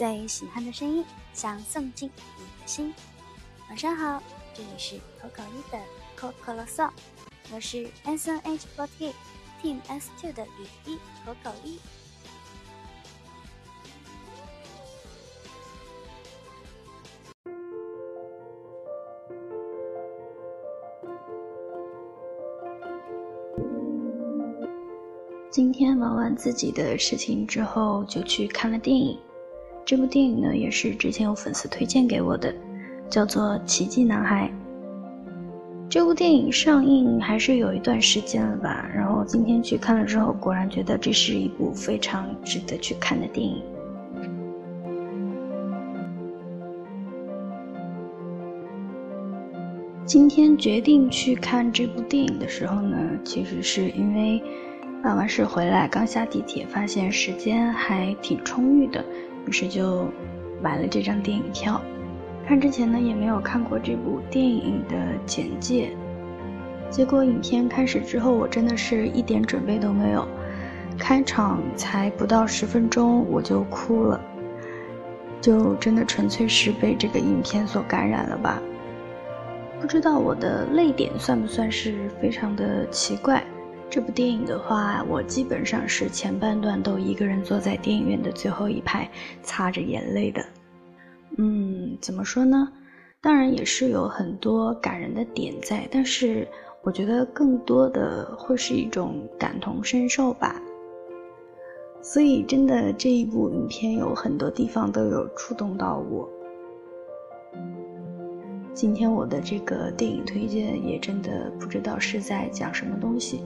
最喜欢的声音，想送进你的心。晚上好，这里是口口一的口口啰嗦，我是 S N H forty Team S two 的雨衣口口一。今天忙完自己的事情之后，就去看了电影。这部电影呢，也是之前有粉丝推荐给我的，叫做《奇迹男孩》。这部电影上映还是有一段时间了吧？然后今天去看了之后，果然觉得这是一部非常值得去看的电影。今天决定去看这部电影的时候呢，其实是因为。办完事回来，刚下地铁，发现时间还挺充裕的，于是就买了这张电影票。看之前呢，也没有看过这部电影的简介。结果影片开始之后，我真的是一点准备都没有，开场才不到十分钟我就哭了，就真的纯粹是被这个影片所感染了吧？不知道我的泪点算不算是非常的奇怪？这部电影的话，我基本上是前半段都一个人坐在电影院的最后一排，擦着眼泪的。嗯，怎么说呢？当然也是有很多感人的点在，但是我觉得更多的会是一种感同身受吧。所以，真的这一部影片有很多地方都有触动到我。今天我的这个电影推荐也真的不知道是在讲什么东西。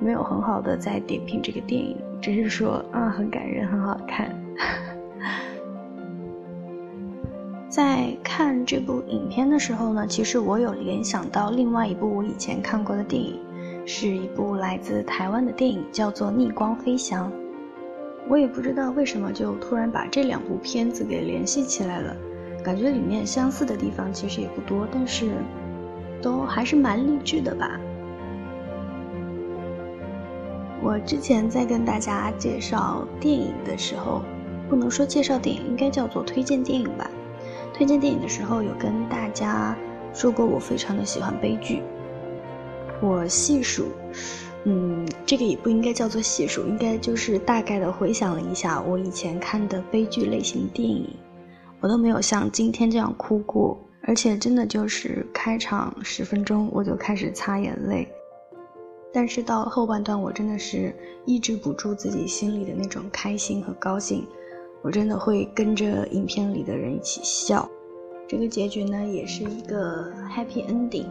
没有很好的在点评这个电影，只是说啊很感人，很好看。在看这部影片的时候呢，其实我有联想到另外一部我以前看过的电影，是一部来自台湾的电影，叫做《逆光飞翔》。我也不知道为什么就突然把这两部片子给联系起来了，感觉里面相似的地方其实也不多，但是都还是蛮励志的吧。我之前在跟大家介绍电影的时候，不能说介绍电影，应该叫做推荐电影吧。推荐电影的时候，有跟大家说过，我非常的喜欢悲剧。我细数，嗯，这个也不应该叫做细数，应该就是大概的回想了一下我以前看的悲剧类型电影，我都没有像今天这样哭过，而且真的就是开场十分钟我就开始擦眼泪。但是到后半段，我真的是抑制不住自己心里的那种开心和高兴，我真的会跟着影片里的人一起笑。这个结局呢，也是一个 happy ending，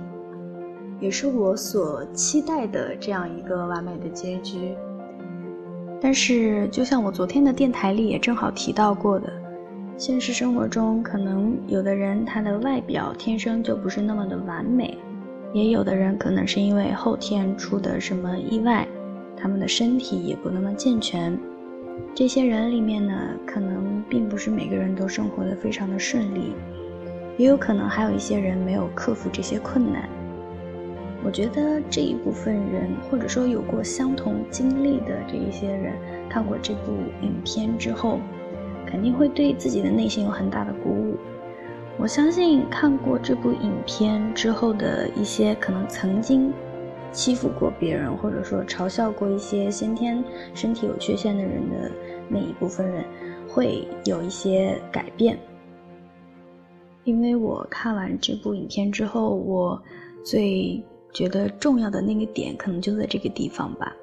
也是我所期待的这样一个完美的结局。但是，就像我昨天的电台里也正好提到过的，现实生活中可能有的人他的外表天生就不是那么的完美。也有的人可能是因为后天出的什么意外，他们的身体也不那么健全。这些人里面呢，可能并不是每个人都生活的非常的顺利，也有可能还有一些人没有克服这些困难。我觉得这一部分人，或者说有过相同经历的这一些人，看过这部影片之后，肯定会对自己的内心有很大的鼓舞。我相信看过这部影片之后的一些可能曾经欺负过别人，或者说嘲笑过一些先天身体有缺陷的人的那一部分人，会有一些改变。因为我看完这部影片之后，我最觉得重要的那个点，可能就在这个地方吧。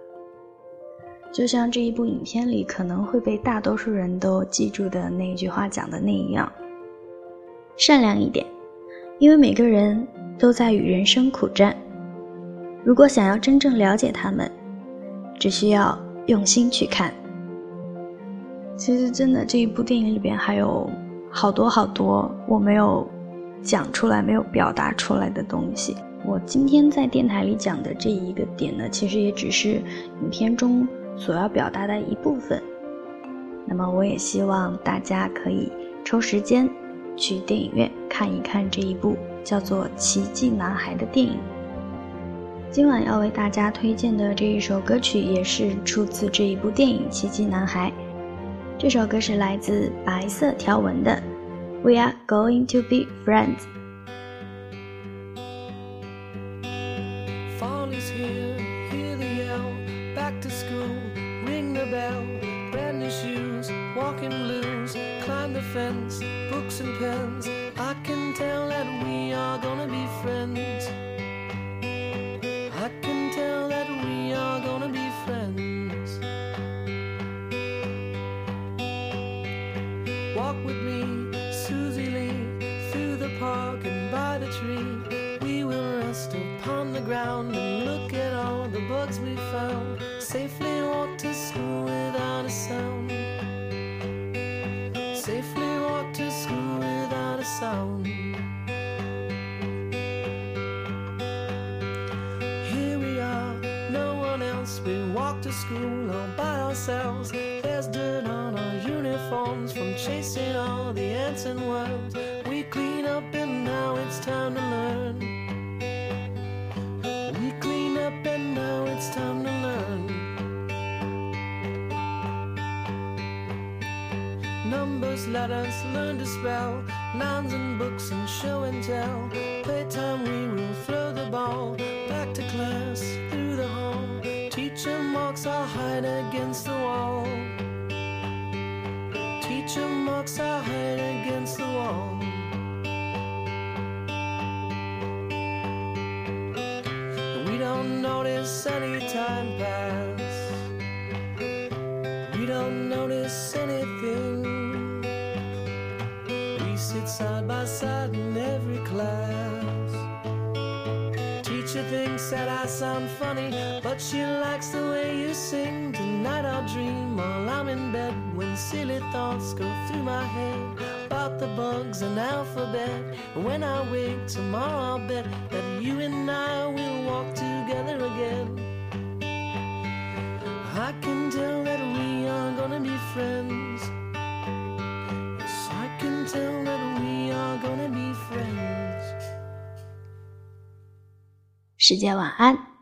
就像这一部影片里可能会被大多数人都记住的那一句话讲的那样。善良一点，因为每个人都在与人生苦战。如果想要真正了解他们，只需要用心去看。其实，真的这一部电影里边还有好多好多我没有讲出来、没有表达出来的东西。我今天在电台里讲的这一个点呢，其实也只是影片中所要表达的一部分。那么，我也希望大家可以抽时间。去电影院看一看这一部叫做《奇迹男孩》的电影。今晚要为大家推荐的这一首歌曲，也是出自这一部电影《奇迹男孩》。这首歌是来自白色条纹的《We Are Going to Be Friends》。Books and pens. I can tell that we are gonna be friends. I can tell that we are gonna be friends. Walk with me, Susie Lee, through the park and by the tree. We will rest upon the ground and look at all the bugs we found. Safely walk to school Safely walk to school without a sound. Here we are, no one else. We walk to school all by ourselves. There's dirt on our uniforms from chasing all the ants and worms. Numbers, letters, learn to spell. Nouns and books and show and tell. Playtime, we will throw the ball. Back to class, through the hall. Teacher marks our hide against the wall. Teacher marks our hide against the wall. We don't notice any time pass. We don't notice That I sound funny, but she likes the way you sing. Tonight I'll dream while I'm in bed when silly thoughts go through my head about the bugs and alphabet. When I wake tomorrow, I'll bet that you and I will walk together again. I can tell that we are gonna be friends. 世界晚安。